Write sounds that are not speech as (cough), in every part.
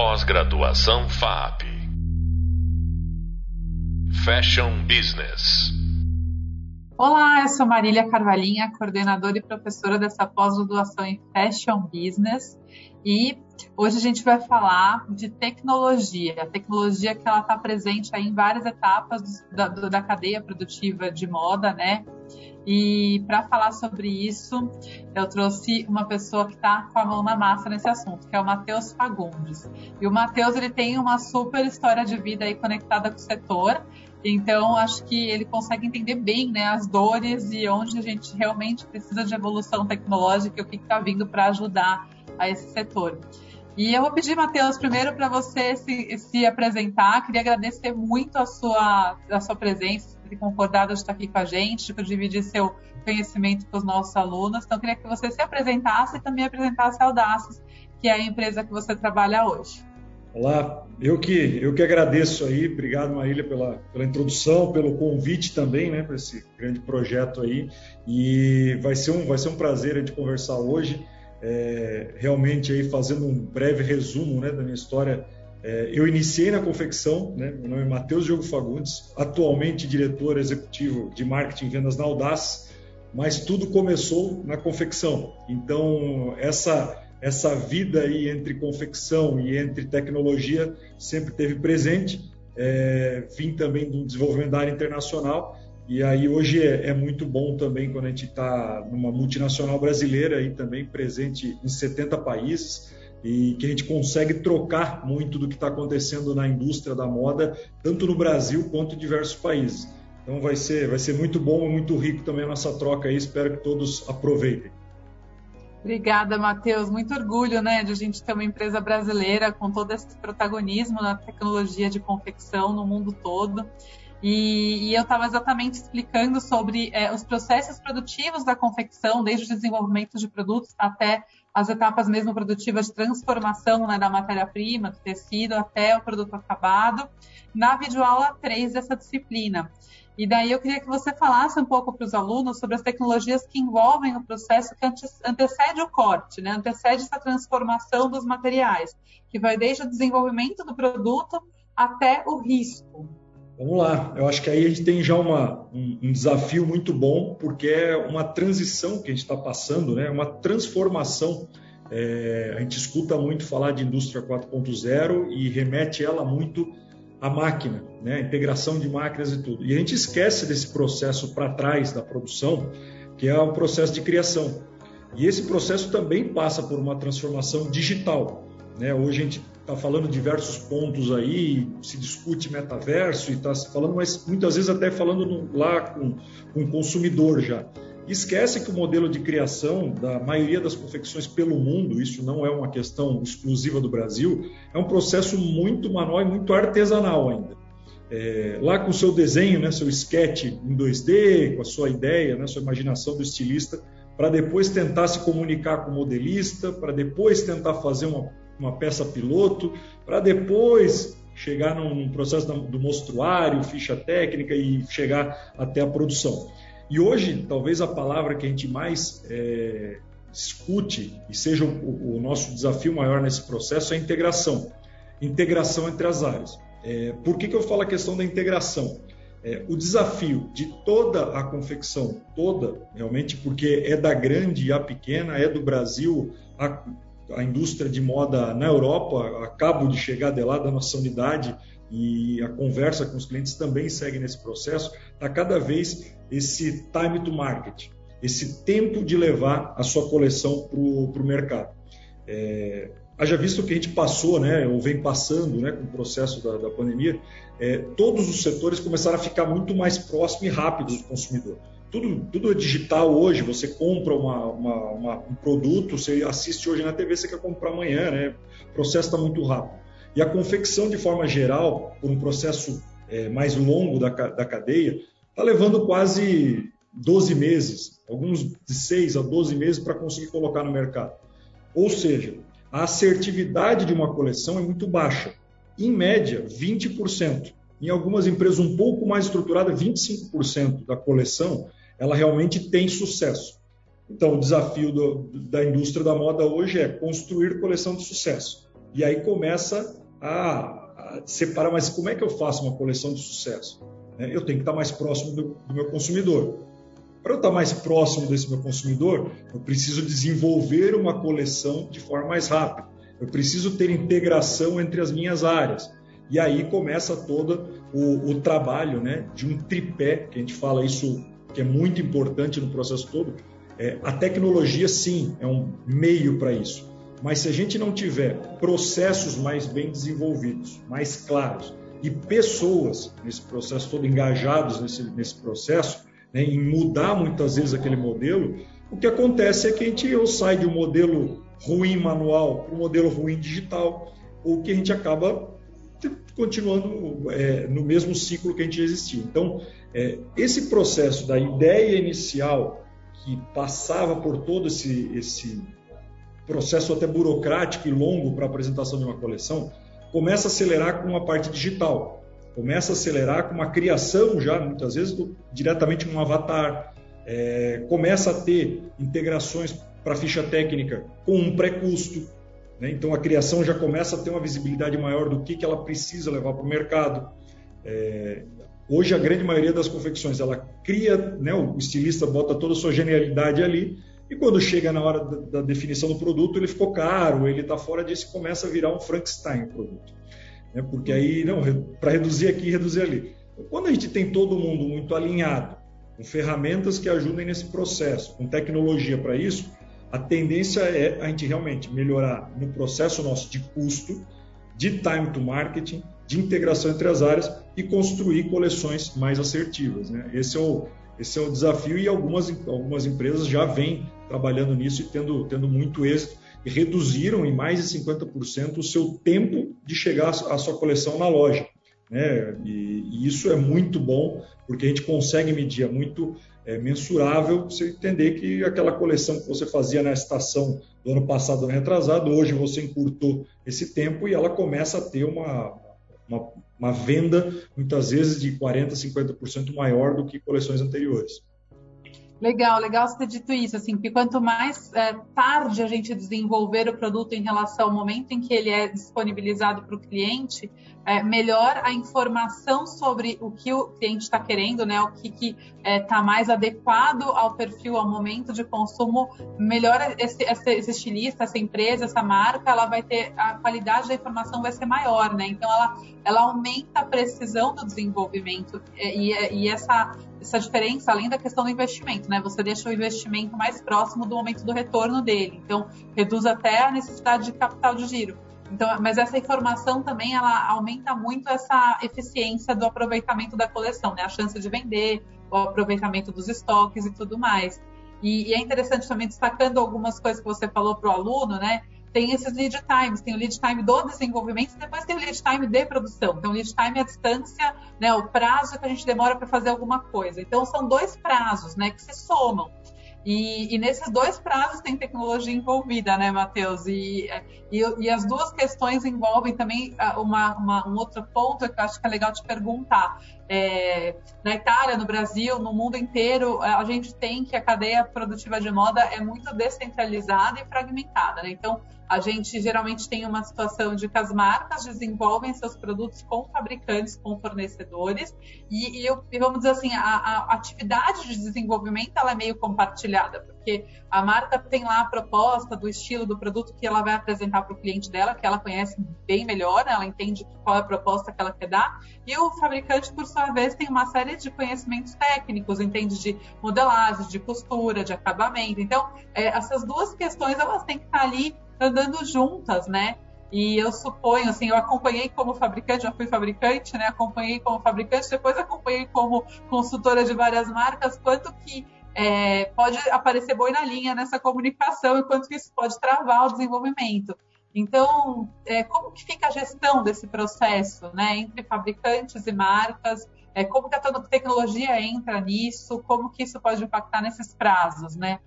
Pós-graduação FAP. Fashion Business. Olá, eu sou Marília Carvalhinha, coordenadora e professora dessa pós-graduação em Fashion Business. E hoje a gente vai falar de tecnologia, a tecnologia que ela está presente em várias etapas da, da cadeia produtiva de moda, né? E para falar sobre isso, eu trouxe uma pessoa que está com a mão na massa nesse assunto, que é o Matheus Fagundes. E o Matheus ele tem uma super história de vida aí conectada com o setor. Então, acho que ele consegue entender bem né, as dores e onde a gente realmente precisa de evolução tecnológica e o que está vindo para ajudar a esse setor. E eu vou pedir, Matheus, primeiro para você se, se, apresentar. Queria agradecer muito a sua, a sua presença, ter concordado de estar aqui com a gente, por dividir seu conhecimento com os nossos alunos. Então, queria que você se apresentasse e também apresentasse a Audaces, que é a empresa que você trabalha hoje. Olá, eu que, eu que agradeço aí, obrigado Marília pela, pela introdução, pelo convite também, né, para esse grande projeto aí, e vai ser um, vai ser um prazer a gente conversar hoje, é, realmente aí fazendo um breve resumo, né, da minha história, é, eu iniciei na confecção, né, meu nome é Matheus Diogo Fagundes, atualmente diretor executivo de marketing e vendas na Audaz, mas tudo começou na confecção, então essa essa vida aí entre confecção e entre tecnologia sempre teve presente. É, vim também do desenvolvimento da área internacional e aí hoje é, é muito bom também quando a gente está numa multinacional brasileira e também presente em 70 países e que a gente consegue trocar muito do que está acontecendo na indústria da moda, tanto no Brasil quanto em diversos países. Então vai ser, vai ser muito bom e muito rico também a nossa troca aí, espero que todos aproveitem. Obrigada, Matheus. Muito orgulho né, de a gente ter uma empresa brasileira com todo esse protagonismo na tecnologia de confecção no mundo todo. E, e eu estava exatamente explicando sobre é, os processos produtivos da confecção, desde o desenvolvimento de produtos até as etapas mesmo produtivas de transformação né, da matéria-prima, do tecido, até o produto acabado, na videoaula 3 dessa disciplina. E daí eu queria que você falasse um pouco para os alunos sobre as tecnologias que envolvem o processo que antecede o corte, né? antecede essa transformação dos materiais, que vai desde o desenvolvimento do produto até o risco. Vamos lá, eu acho que aí a gente tem já uma, um, um desafio muito bom, porque é uma transição que a gente está passando, né? uma transformação. É, a gente escuta muito falar de indústria 4.0 e remete ela muito a máquina, né, integração de máquinas e tudo. E a gente esquece desse processo para trás da produção, que é o processo de criação. E esse processo também passa por uma transformação digital. Né? Hoje a gente está falando diversos pontos aí, se discute metaverso e está falando, mas muitas vezes até falando no, lá com, com o consumidor já. Esquece que o modelo de criação da maioria das confecções pelo mundo, isso não é uma questão exclusiva do Brasil, é um processo muito manual e muito artesanal ainda. É, lá com o seu desenho, né, seu sketch em 2D, com a sua ideia, né, sua imaginação do estilista, para depois tentar se comunicar com o modelista, para depois tentar fazer uma, uma peça piloto, para depois chegar num processo do mostruário, ficha técnica e chegar até a produção. E hoje, talvez a palavra que a gente mais é, escute e seja o, o, nosso desafio maior nesse processo é a integração. Integração entre as áreas. É, por que, que eu falo a questão da integração? É, o desafio de toda a confecção, toda, realmente, porque é da grande a pequena, é do Brasil, a, a indústria de moda na Europa, acabo de chegar de lá da nossa unidade e a conversa com os clientes também segue nesse processo, está cada vez esse time to market, esse tempo de levar a sua coleção para o mercado. É, haja visto que a gente passou, né, ou vem passando né, com o processo da, da pandemia, é, todos os setores começaram a ficar muito mais próximos e rápidos do consumidor. Tudo, tudo é digital hoje, você compra uma, uma, uma, um produto, você assiste hoje na TV, você quer comprar amanhã, né? o processo está muito rápido. E a confecção, de forma geral, por um processo é, mais longo da, da cadeia, está levando quase 12 meses, alguns de 6 a 12 meses para conseguir colocar no mercado. Ou seja, a assertividade de uma coleção é muito baixa. Em média, 20%. Em algumas empresas um pouco mais estruturadas, 25% da coleção, ela realmente tem sucesso. Então, o desafio do, da indústria da moda hoje é construir coleção de sucesso. E aí começa a, a separar, mas como é que eu faço uma coleção de sucesso? Né? Eu tenho que estar mais próximo do, do meu consumidor. Para eu estar mais próximo desse meu consumidor, eu preciso desenvolver uma coleção de forma mais rápida. Eu preciso ter integração entre as minhas áreas. E aí começa todo o, o, trabalho né, de um tripé, que a gente fala isso que é muito importante no processo todo. É, a tecnologia, sim, é um meio para isso. Mas se a gente não tiver processos mais bem desenvolvidos, mais claros, e pessoas nesse processo todo engajados nesse, nesse processo, né, em mudar muitas vezes aquele modelo, o que acontece é que a gente ou sai de um modelo ruim manual para um modelo ruim digital, ou que a gente acaba continuando é, no mesmo ciclo que a gente existiu. Então, é, esse processo da ideia inicial que passava por todo esse, esse processo até burocrático e longo para a apresentação de uma coleção, começa a acelerar com a parte digital, começa a acelerar com uma criação já, muitas vezes, do, diretamente um avatar, é, começa a ter integrações para ficha técnica com um pré-custo. Né? Então a criação já começa a ter uma visibilidade maior do que, que ela precisa levar para o mercado. É, hoje a grande maioria das confecções ela cria, né, o estilista bota toda a sua genialidade ali e quando chega na hora da, da definição do produto, ele ficou caro, ele está fora disso e começa a virar um Frankenstein o produto. Né? Porque aí, não, para reduzir aqui, reduzir ali. Quando a gente tem todo mundo muito alinhado, com ferramentas que ajudem nesse processo, com tecnologia para isso, a tendência é a gente realmente melhorar no processo nosso de custo, de time to marketing, de integração entre as áreas e construir coleções mais assertivas. Né? Esse é o, esse é o desafio e algumas, algumas empresas já vêm trabalhando nisso e tendo, tendo muito êxito e reduziram em mais de 50% o seu tempo de chegar à sua coleção na loja. Né? E, e, isso é muito bom, porque a gente consegue medir, é muito é, mensurável você entender que aquela coleção que você fazia na estação do ano passado, ano retrasado, hoje você encurtou esse tempo e ela começa a ter uma, uma, uma venda, muitas vezes, de 40%, 50% maior do que coleções anteriores. Legal, legal você ter dito isso, assim, que quanto mais é, tarde a gente desenvolver o produto em relação ao momento em que ele é disponibilizado para o cliente, é, melhor a informação sobre o que o cliente está querendo, né? O que está é, tá mais adequado ao perfil, ao momento de consumo, melhor esse, esse, esse, estilista, essa empresa, essa marca, ela vai ter a qualidade da informação vai ser maior, né? Então ela, ela aumenta a precisão do desenvolvimento e, e, e essa essa diferença, além da questão do investimento, né? Você deixa o investimento mais próximo do momento do retorno dele. Então, reduz até a necessidade de capital de giro. Então, mas essa informação também ela aumenta muito essa eficiência do aproveitamento da coleção, né? A chance de vender, o aproveitamento dos estoques e tudo mais. E, e é interessante também destacando algumas coisas que você falou para o aluno, né? Tem esses lead times, tem o lead time do desenvolvimento e depois tem o lead time de produção. Então, lead time é a distância, né, o prazo que a gente demora para fazer alguma coisa. Então, são dois prazos, né, que se somam. E, e, nesses dois prazos tem tecnologia envolvida, né, Matheus? E, e, e, as duas questões envolvem também ah, uma, uma, um outro ponto que eu acho que é legal te perguntar. É, na Itália, no Brasil, no mundo inteiro, a gente tem que a cadeia produtiva de moda é muito descentralizada e fragmentada, né? Então, a gente geralmente tem uma situação de que as marcas desenvolvem seus produtos com fabricantes, com fornecedores, e, e, eu, e vamos dizer assim, a, a, atividade de desenvolvimento ela é meio compartilhada, porque a marca tem lá a proposta do estilo do produto que ela vai apresentar para o cliente dela, que ela conhece bem melhor, né? ela entende qual é a proposta que ela quer dar, e o fabricante, por sua vez, tem uma série de conhecimentos técnicos, entende de modelagem, de costura, de acabamento. Então, é, essas duas questões elas têm que estar ali andando juntas, né? E eu suponho, assim, eu acompanhei como fabricante, já fui fabricante, né? Acompanhei como fabricante, depois acompanhei como consultora de várias marcas, quanto que é, pode aparecer boi na linha nessa comunicação e quanto que isso pode travar o desenvolvimento. Então, é, como que fica a gestão desse processo, né? Entre fabricantes e marcas, é, como que a tecnologia entra nisso, como que isso pode impactar nesses prazos, né?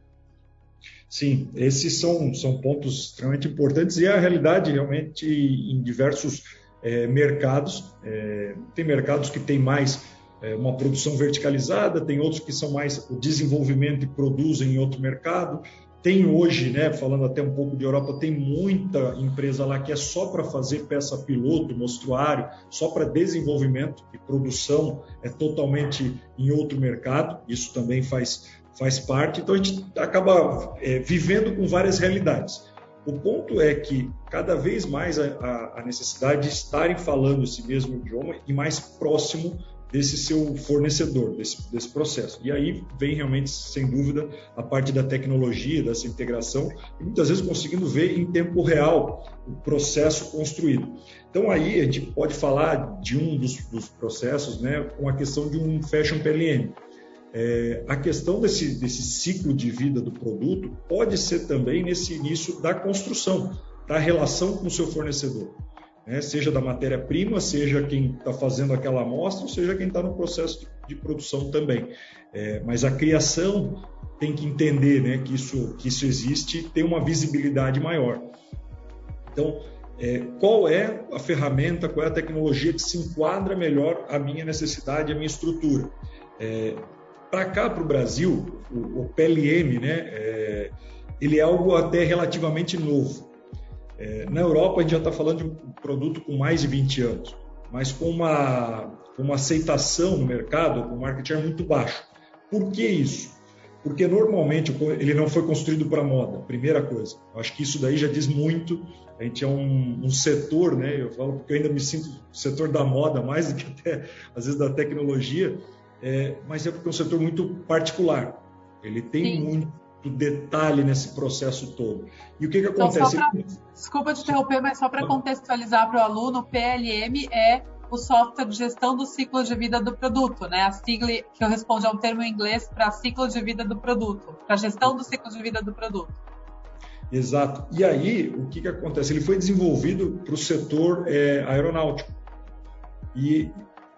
Sim, esses são, são pontos extremamente importantes e a realidade realmente em diversos é, mercados. É, tem mercados que têm mais é, uma produção verticalizada, tem outros que são mais o desenvolvimento e produzem em outro mercado. tem hoje, né, falando até um pouco de Europa, tem muita empresa lá que é só para fazer peça piloto, mostruário, só para desenvolvimento e produção, é totalmente em outro mercado, isso também faz, faz parte. Então a gente acaba é, vivendo com várias realidades. O ponto é que cada vez mais a, a necessidade de estarem falando esse mesmo idioma e mais próximo desse seu fornecedor, desse, desse processo. E aí vem realmente, sem dúvida, a parte da tecnologia, dessa integração, e muitas vezes conseguindo ver em tempo real o processo construído. Então aí a gente pode falar de um dos, dos processos, né, com a questão de um Fashion PLM. É, a questão desse, desse ciclo de vida do produto pode ser também nesse início da construção, da relação com o seu fornecedor né? seja da matéria-prima, seja quem está fazendo aquela amostra, seja quem está no processo de, produção também. É, mas a criação tem que entender né, que, isso, que isso existe tem uma visibilidade maior. Então, é, qual é a ferramenta, qual é a tecnologia que se enquadra melhor à minha necessidade, à minha estrutura? É, para cá, para o Brasil, o, o PLM, né, é, ele é algo até relativamente novo. É, na Europa, a gente já está falando de um produto com mais de 20 anos, mas com uma, uma aceitação no mercado, com um market share muito baixo. Por que isso? Porque normalmente ele não foi construído para moda, primeira coisa. Eu acho que isso daí já diz muito. A gente é um, um, setor, né? Eu falo porque eu ainda me sinto setor da moda mais do que até às vezes da tecnologia, é, mas é porque é um setor muito particular. Ele tem Sim. muito do detalhe nesse processo todo. E o que, que então, acontece? Então, pra, desculpa te interromper, mas só para contextualizar para o aluno, o PLM é o software de gestão do ciclo de vida do produto, né? A sigla que eu respondo é um termo em inglês para ciclo de vida do produto, para gestão do ciclo de vida do produto. Exato. E aí, o que, que acontece? Ele foi desenvolvido para o setor é, aeronáutico. E,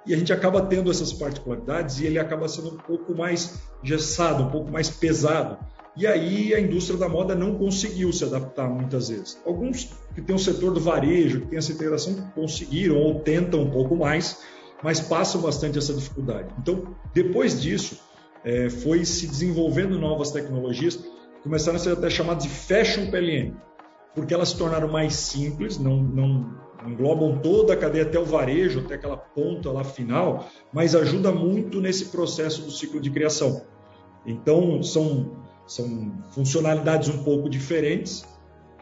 e a gente acaba tendo essas particularidades e ele acaba sendo um pouco mais gessado, um pouco mais pesado. E aí a indústria da moda não conseguiu se adaptar muitas vezes. Alguns que têm o setor do varejo, que tem essa integração, conseguiram ou tentam um pouco mais, mas passam bastante essa dificuldade. Então, depois disso, é, foi se desenvolvendo novas tecnologias, começaram a ser até chamadas de Fashion PLM, porque elas se tornaram mais simples, não, não englobam toda a cadeia até o varejo, até aquela ponta lá final, mas ajuda muito nesse processo do ciclo de criação. Então, são são funcionalidades um pouco diferentes,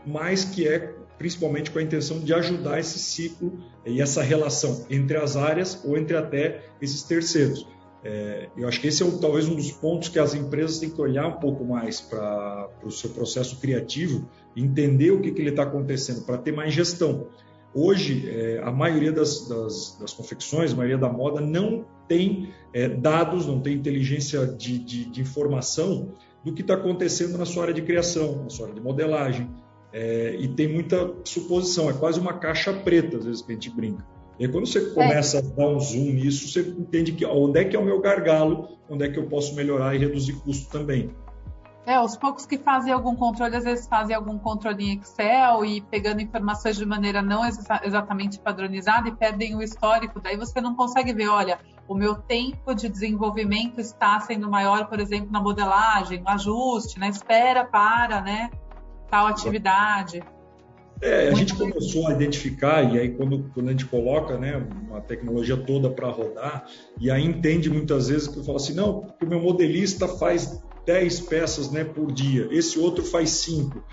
mas que é principalmente com a intenção de ajudar esse ciclo e essa relação entre as áreas ou entre até esses terceiros. É, eu acho que esse é talvez um dos pontos que as empresas têm que olhar um pouco mais para o seu processo criativo, entender o que, que ele está acontecendo, para ter mais gestão. Hoje, é, a maioria das, das, das, confecções, a maioria da moda, não tem é, dados, não tem inteligência de, de, de informação do que está acontecendo na sua área de criação, na sua área de modelagem. É, e tem muita suposição, é quase uma caixa preta, às vezes, que a gente brinca. E aí, quando você começa é. a dar um zoom nisso, você entende que onde é que é o meu gargalo, onde é que eu posso melhorar e reduzir custo também. É, os poucos que fazem algum controle, às vezes fazem algum controle em Excel e pegando informações de maneira não exa exatamente padronizada e perdem o histórico. Daí você não consegue ver, olha, o meu tempo de desenvolvimento está sendo maior, por exemplo, na modelagem, no ajuste, na espera para, né, tal atividade. É, a gente começou a identificar, e aí quando, quando a gente coloca né, uma tecnologia toda para rodar, e aí entende muitas vezes que eu falo assim, não, porque o meu modelista faz 10 peças né, por dia, esse outro faz 5.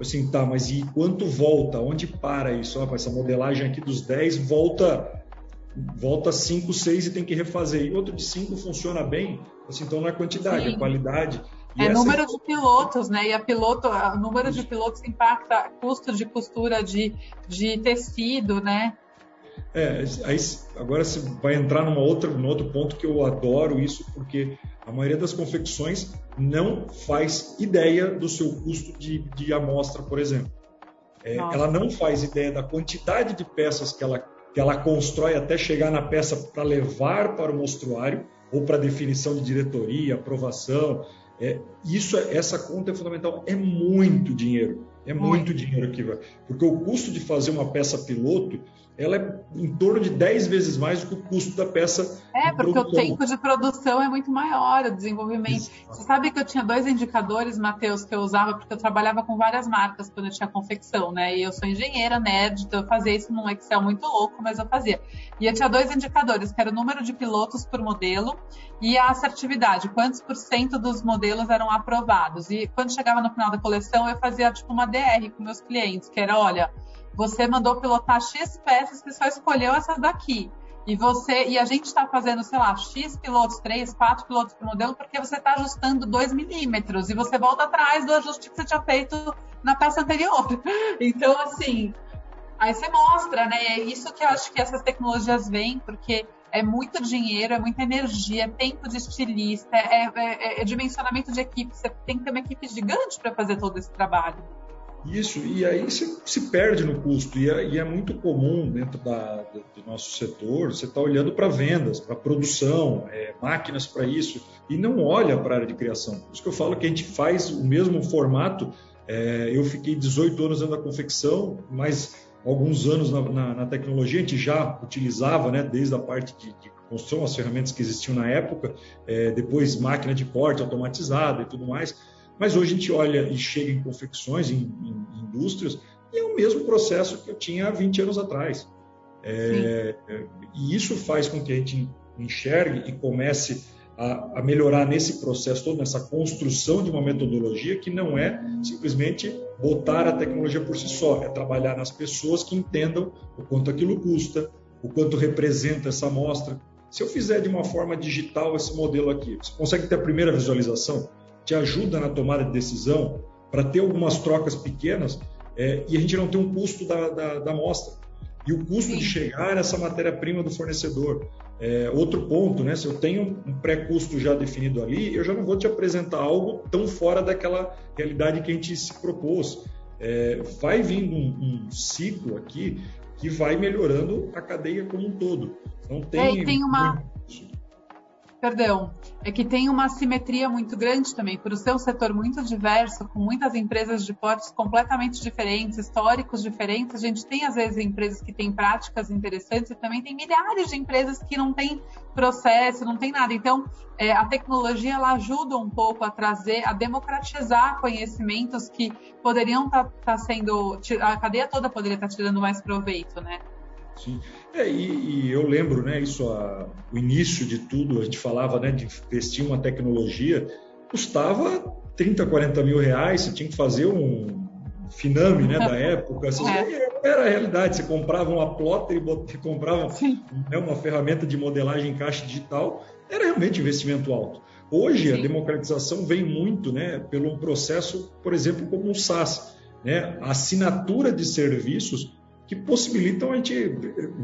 Assim, tá, mas e quanto volta? Onde para isso? Ah, essa modelagem aqui dos 10 volta volta 5, 6 e tem que refazer. E outro de 5 funciona bem, assim, então não é quantidade, Sim. é qualidade. E é número é... de pilotos, né? E a piloto, o número de pilotos impacta custo de costura de, de tecido, né? É, aí agora você vai entrar numa outra, num outro ponto que eu adoro isso, porque a maioria das confecções não faz ideia do seu custo de, de amostra, por exemplo. É, ela não faz ideia da quantidade de peças que ela, que ela constrói até chegar na peça para levar para o mostruário ou para definição de diretoria, aprovação. É, isso, essa conta é fundamental. É muito dinheiro. É muito, muito dinheiro que vai. Porque o custo de fazer uma peça piloto ela é em torno de 10 vezes mais do que o custo da peça. É, porque produção. o tempo de produção é muito maior, o desenvolvimento. Isso. Você sabe que eu tinha dois indicadores, Matheus, que eu usava, porque eu trabalhava com várias marcas quando eu tinha confecção, né? E eu sou engenheira, nerd, então eu fazia isso num Excel muito louco, mas eu fazia. E eu tinha dois indicadores, que era o número de pilotos por modelo e a assertividade, quantos por cento dos modelos eram aprovados. E quando chegava no final da coleção, eu fazia tipo uma DR com meus clientes, que era, olha, você mandou pilotar X peças, você só escolheu essas daqui. E você e a gente está fazendo, sei lá, X pilotos, 3, 4 pilotos por modelo, porque você está ajustando 2 milímetros e você volta atrás do ajuste que você tinha feito na peça anterior. (laughs) Então, assim, aí você mostra, né? É isso que eu acho que essas tecnologias vêm, porque é muito dinheiro, é muita energia, é tempo de estilista, é, é, é dimensionamento de equipe. Você tem que ter uma equipe gigante para fazer todo esse trabalho. Isso, e aí se, se perde no custo, e é, e é muito comum dentro da, do nosso setor, você está olhando para vendas, para produção, é, máquinas para isso, e não olha para a área de criação. Por isso que eu falo que a gente faz o mesmo formato. É, eu fiquei 18 anos dentro da confecção, mas alguns anos na, na, na, tecnologia, a gente já utilizava, né, desde a parte de, de construção, as ferramentas que existiam na época, é, depois máquina de corte automatizada e tudo mais. Mas hoje a gente olha e chega em confecções, em, em, em indústrias, e é o mesmo processo que eu tinha há 20 anos atrás. É, e isso faz com que a gente enxergue e comece a, a, melhorar nesse processo todo, nessa construção de uma metodologia que não é simplesmente botar a tecnologia por si só, é trabalhar nas pessoas que entendam o quanto aquilo custa, o quanto representa essa amostra. Se eu fizer de uma forma digital esse modelo aqui, você consegue ter a primeira visualização? Te ajuda na tomada de decisão para ter algumas trocas pequenas é, e a gente não tem um custo da, da, da amostra. E o custo Sim. de chegar nessa matéria-prima do fornecedor. É, outro ponto, né? Se eu tenho um pré-custo já definido ali, eu já não vou te apresentar algo tão fora daquela realidade que a gente se propôs. É, vai vindo um, um, ciclo aqui que vai melhorando a cadeia como um todo. Não tem, é, tem uma, perdão, é que tem uma simetria muito grande também, por ser um setor muito diverso, com muitas empresas de portes completamente diferentes, históricos diferentes. A gente tem, às vezes, empresas que têm práticas interessantes e também tem milhares de empresas que não têm processo, não tem nada. Então, é, a tecnologia ela ajuda um pouco a trazer, a democratizar conhecimentos que poderiam estar tá, tá sendo, a cadeia toda poderia estar tá tirando mais proveito, né? Sim. É, e, e, eu lembro, né, isso, a, o início de tudo, a gente falava né, de investir uma tecnologia, custava 30, 40 mil reais, você tinha que fazer um Finame né, da época, é. era a realidade, você comprava uma plotter e comprava né, uma ferramenta de modelagem em caixa digital, era realmente investimento alto. Hoje, Sim. a democratização vem muito né, pelo processo, por exemplo, como o SaaS. Né? A assinatura de serviços que possibilitam a gente,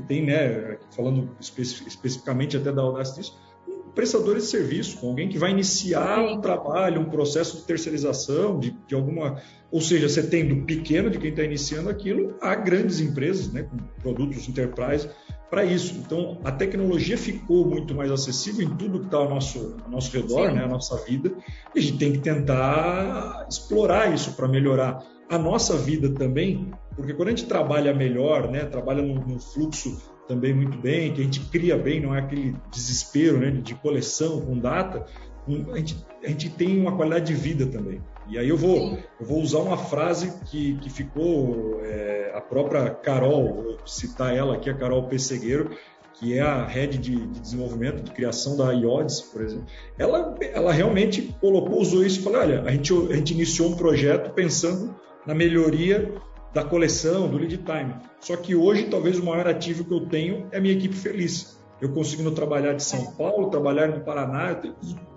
tem, né, falando espe especificamente até da Audacity, um prestadores de serviço, com alguém que vai iniciar um trabalho, um processo de terceirização, de, de alguma. Ou seja, você tem do pequeno, de quem está iniciando aquilo, a grandes empresas, né, com produtos enterprise para isso. Então, a tecnologia ficou muito mais acessível em tudo que está ao nosso, ao nosso redor, né, a nossa vida, e a gente tem que tentar explorar isso para melhorar a nossa vida também, porque quando a gente trabalha melhor, né, trabalha num, fluxo também muito bem, que a gente cria bem, não é aquele desespero né, de coleção com data, a gente, a gente tem uma qualidade de vida também. E aí eu vou, eu vou usar uma frase que, que ficou é, a própria Carol, vou citar ela aqui, a Carol Pessegueiro, que é a head de, de, desenvolvimento, de criação da IODES, por exemplo, ela, ela realmente colocou, usou isso e falou, olha, a gente, a gente iniciou um projeto pensando na melhoria da coleção, do lead time. Só que hoje, talvez o maior ativo que eu tenho é a minha equipe feliz. Eu conseguindo trabalhar de São Paulo, trabalhar no Paraná,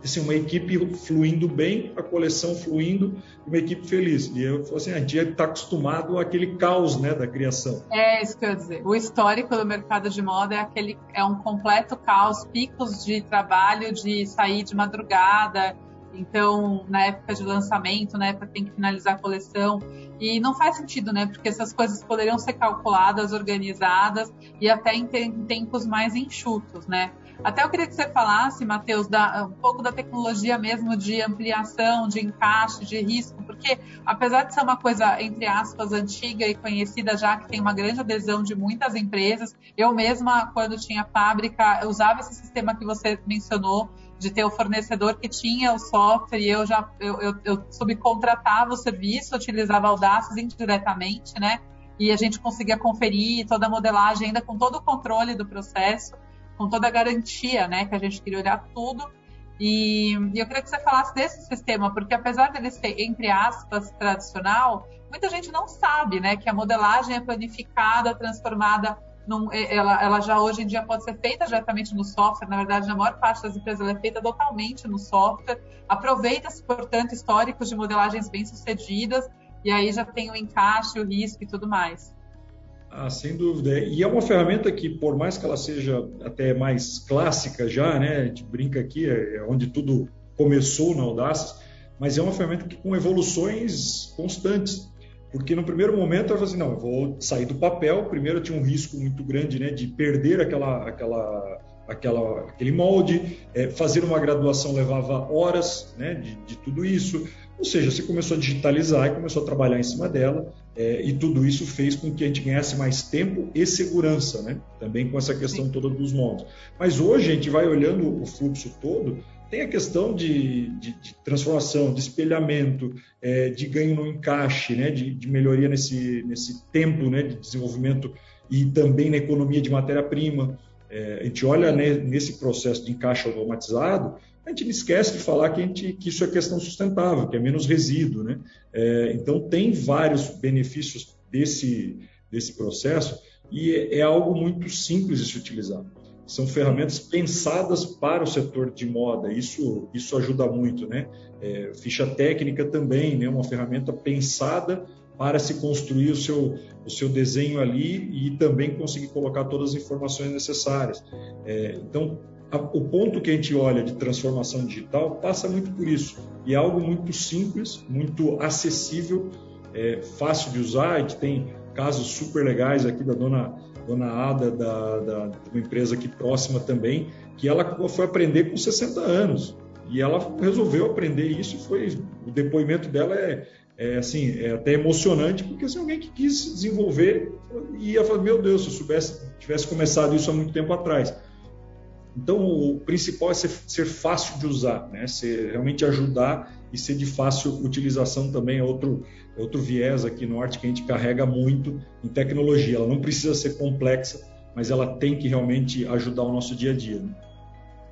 assim, uma equipe fluindo bem, a coleção fluindo, uma equipe feliz. E eu falo assim, a gente está acostumado àquele caos né, da criação. É isso que eu ia dizer. O histórico do mercado de moda é aquele é um completo caos, picos de trabalho, de sair de madrugada, então, na época de lançamento, na época que tem que finalizar a coleção. E não faz sentido, né? Porque essas coisas poderiam ser calculadas, organizadas e até em tempos mais enxutos, né? Até eu queria que você falasse, Matheus, um pouco da tecnologia mesmo de ampliação, de encaixe, de risco, porque apesar de ser uma coisa, entre aspas, antiga e conhecida já, que tem uma grande adesão de muitas empresas, eu mesma, quando tinha fábrica, usava esse sistema que você mencionou, de ter o fornecedor que tinha o software e eu já eu, eu, eu subcontratava o serviço, utilizava Audaces indiretamente, né? E a gente conseguia conferir toda a modelagem ainda com todo o controle do processo, com toda a garantia, né? Que a gente queria olhar tudo. E, e eu queria que você falasse desse sistema, porque apesar dele ser, entre aspas, tradicional, muita gente não sabe, né? Que a modelagem é planificada, transformada não, é, ela, ela, já hoje em dia pode ser feita diretamente no software, na verdade, na maior parte das empresas ela é feita totalmente no software. Aproveita-se, portanto, históricos de modelagens bem-sucedidas, e aí já tem o encaixe, o risco e tudo mais. Ah, sem dúvida. E é uma ferramenta que, por mais que ela seja até mais clássica já, né, a gente brinca aqui, é, é onde tudo começou na Audaces, mas é uma ferramenta que com evoluções constantes. Porque no primeiro momento eu falei assim, não, eu vou sair do papel. Primeiro eu tinha um risco muito grande né, de perder aquela, aquela, aquela, aquele molde. É, fazer uma graduação levava horas né, de, de, tudo isso. Ou seja, você começou a digitalizar e começou a trabalhar em cima dela. É, e tudo isso fez com que a gente ganhasse mais tempo e segurança, né? também com essa questão toda dos moldes. Mas hoje a gente vai olhando o fluxo todo tem a questão de, de, de transformação, de espelhamento, é, de ganho no encaixe, né, de, de, melhoria nesse, nesse tempo né, de desenvolvimento e também na economia de matéria-prima. É, a gente olha né, nesse processo de encaixe automatizado, a gente não esquece de falar que, gente, que isso é questão sustentável, que é menos resíduo. Né? É, então, tem vários benefícios desse, desse processo e é, é algo muito simples de se utilizar são ferramentas pensadas para o setor de moda. Isso, isso ajuda muito, né? É, ficha técnica também, né? Uma ferramenta pensada para se construir o seu, o seu desenho ali e também conseguir colocar todas as informações necessárias. É, então, a, o ponto que a gente olha de transformação digital passa muito por isso. E é algo muito simples, muito acessível, é, fácil de usar. A gente tem casos super legais aqui da dona dona Ada, da, da, de uma empresa aqui próxima também, que ela foi aprender com 60 anos. E ela resolveu aprender isso foi. O depoimento dela é, é assim, é até emocionante, porque assim, alguém que quis desenvolver e ia falar, meu Deus, se eu soubesse, tivesse começado isso há muito tempo atrás. Então, o principal é ser, ser fácil de usar, né? Ser, realmente ajudar e ser de fácil utilização também é outro, é outro viés aqui no Norte que a gente carrega muito em tecnologia. Ela não precisa ser complexa, mas ela tem que realmente ajudar o nosso dia a dia. Né?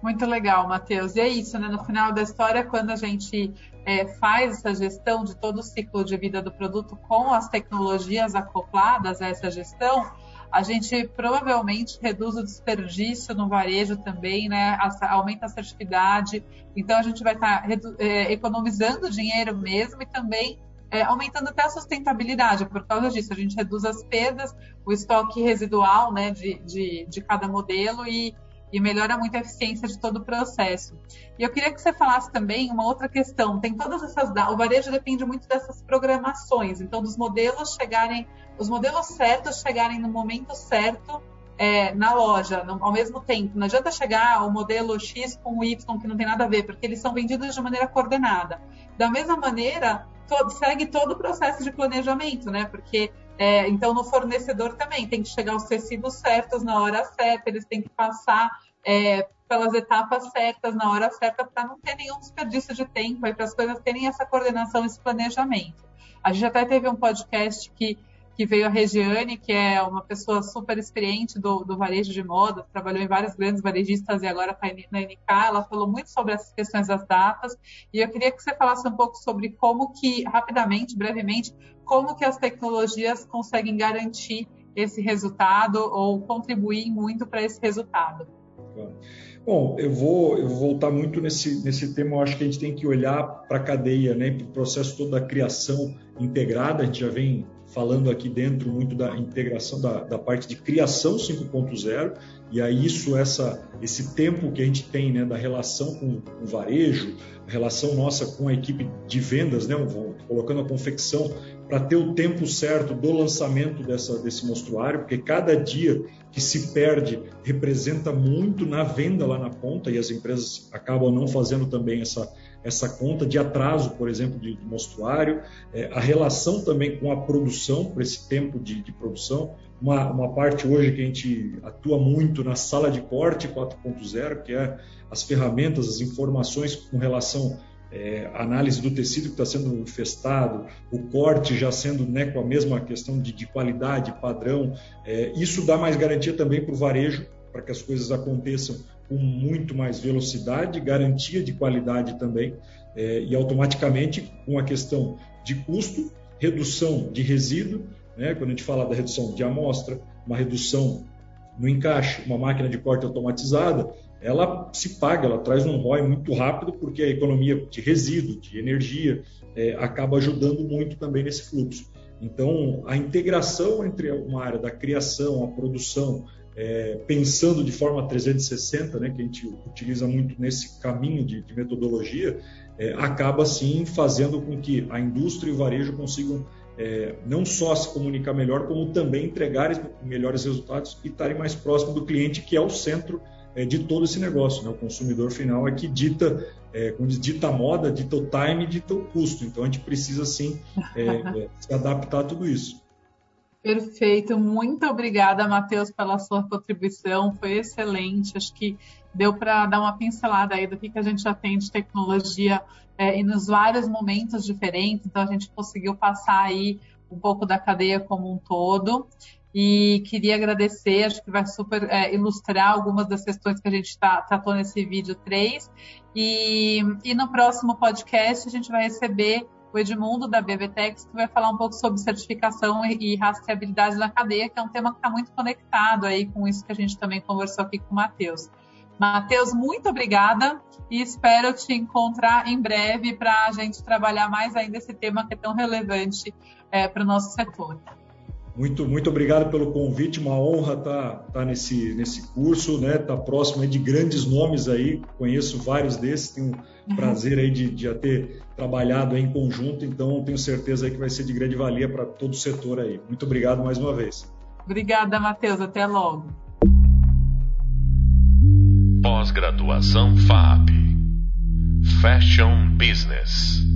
Muito legal, Matheus. E é isso, né? No final da história, quando a gente é, faz essa gestão de todo o ciclo de vida do produto com as tecnologias acopladas a essa gestão, a gente provavelmente reduz o desperdício no varejo também, né? aumenta a assertividade. Então, a gente vai estar tá, é, economizando dinheiro mesmo e também é, aumentando até a sustentabilidade. Por causa disso, a gente reduz as perdas, o estoque residual né, de, de, de cada modelo e, e melhora muito a eficiência de todo o processo. E eu queria que você falasse também uma outra questão. Tem todas essas o varejo depende muito dessas programações, então dos modelos chegarem, os modelos certos chegarem no momento certo é, na loja, no, ao mesmo tempo. Não adianta chegar o modelo X com o Y que não tem nada a ver, porque eles são vendidos de maneira coordenada. Da mesma maneira, segue todo o processo de planejamento, né? Porque é, então, no fornecedor também tem que chegar os tecidos certos na hora certa, eles têm que passar é, pelas etapas certas na hora certa para não ter nenhum desperdício de tempo para as coisas terem essa coordenação, esse planejamento. A gente até teve um podcast que que veio a Regiane, que é uma pessoa super experiente do, do varejo de moda, trabalhou em vários grandes varejistas e agora está na NK. Ela falou muito sobre essas questões das datas e eu queria que você falasse um pouco sobre como que, rapidamente, brevemente, como que as tecnologias conseguem garantir esse resultado ou contribuir muito para esse resultado. Bom, eu vou, eu vou voltar muito nesse, nesse tema. Eu acho que a gente tem que olhar para a cadeia, né, para o processo todo da criação integrada. A gente já vem falando aqui dentro muito da integração da, da parte de criação 5.0 e aí isso essa esse tempo que a gente tem né, da relação com o varejo relação nossa com a equipe de vendas né colocando a confecção para ter o tempo certo do lançamento dessa, desse mostruário porque cada dia que se perde representa muito na venda lá na ponta e as empresas acabam não fazendo também essa essa conta de atraso, por exemplo, de, de mostruário, é, a relação também com a produção, por esse tempo de, de produção. Uma, uma, parte hoje que a gente atua muito na sala de corte 4.0, que é as ferramentas, as informações com relação é, análise do tecido que está sendo infestado, o corte já sendo né, com a mesma questão de, de qualidade, padrão. É, isso dá mais garantia também para o varejo, para que as coisas aconteçam com muito mais velocidade, garantia de qualidade também, é, e automaticamente com a questão de custo, redução de resíduo, né, quando a gente fala da redução de amostra, uma redução no encaixe, uma máquina de corte automatizada, ela se paga, ela traz um ROI muito rápido, porque a economia de resíduo, de energia, é, acaba ajudando muito também nesse fluxo. Então, a integração entre uma área da criação, a produção, é, pensando de forma 360, né, que a gente utiliza muito nesse caminho de, de metodologia, é, acaba sim fazendo com que a indústria e o varejo consigam é, não só se comunicar melhor, como também entregar melhores resultados e estarem mais próximo do cliente, que é o centro é, de todo esse negócio. Né? O consumidor final é que dita, é, como diz, dita a moda, dita o time, dita o custo. Então a gente precisa sim é, é, (laughs) se adaptar a tudo isso. Perfeito, muito obrigada, Matheus, pela sua contribuição, foi excelente. Acho que deu para dar uma pincelada aí do que, que a gente já tem de tecnologia é, e nos vários momentos diferentes, então a gente conseguiu passar aí um pouco da cadeia como um todo. E queria agradecer, acho que vai super é, ilustrar algumas das questões que a gente tá, tratou nesse vídeo 3. E, e no próximo podcast a gente vai receber o Edmundo da BBTEX, que vai falar um pouco sobre certificação e rastreabilidade na cadeia, que é um tema que está muito conectado aí com isso que a gente também conversou aqui com o Matheus. Matheus, muito obrigada e espero te encontrar em breve para a gente trabalhar mais ainda esse tema que é tão relevante é, para o nosso setor. Muito, muito obrigado pelo convite, uma honra estar, tá, tá nesse, nesse curso, né? Estar tá próximo de grandes nomes aí, conheço vários desses, tenho um uhum. prazer aí de, de ter trabalhado em conjunto, então tenho certeza aí que vai ser de grande valia para todo o setor aí. Muito obrigado mais uma vez. Obrigada, Matheus, até logo. Pós-graduação FAP Fashion Business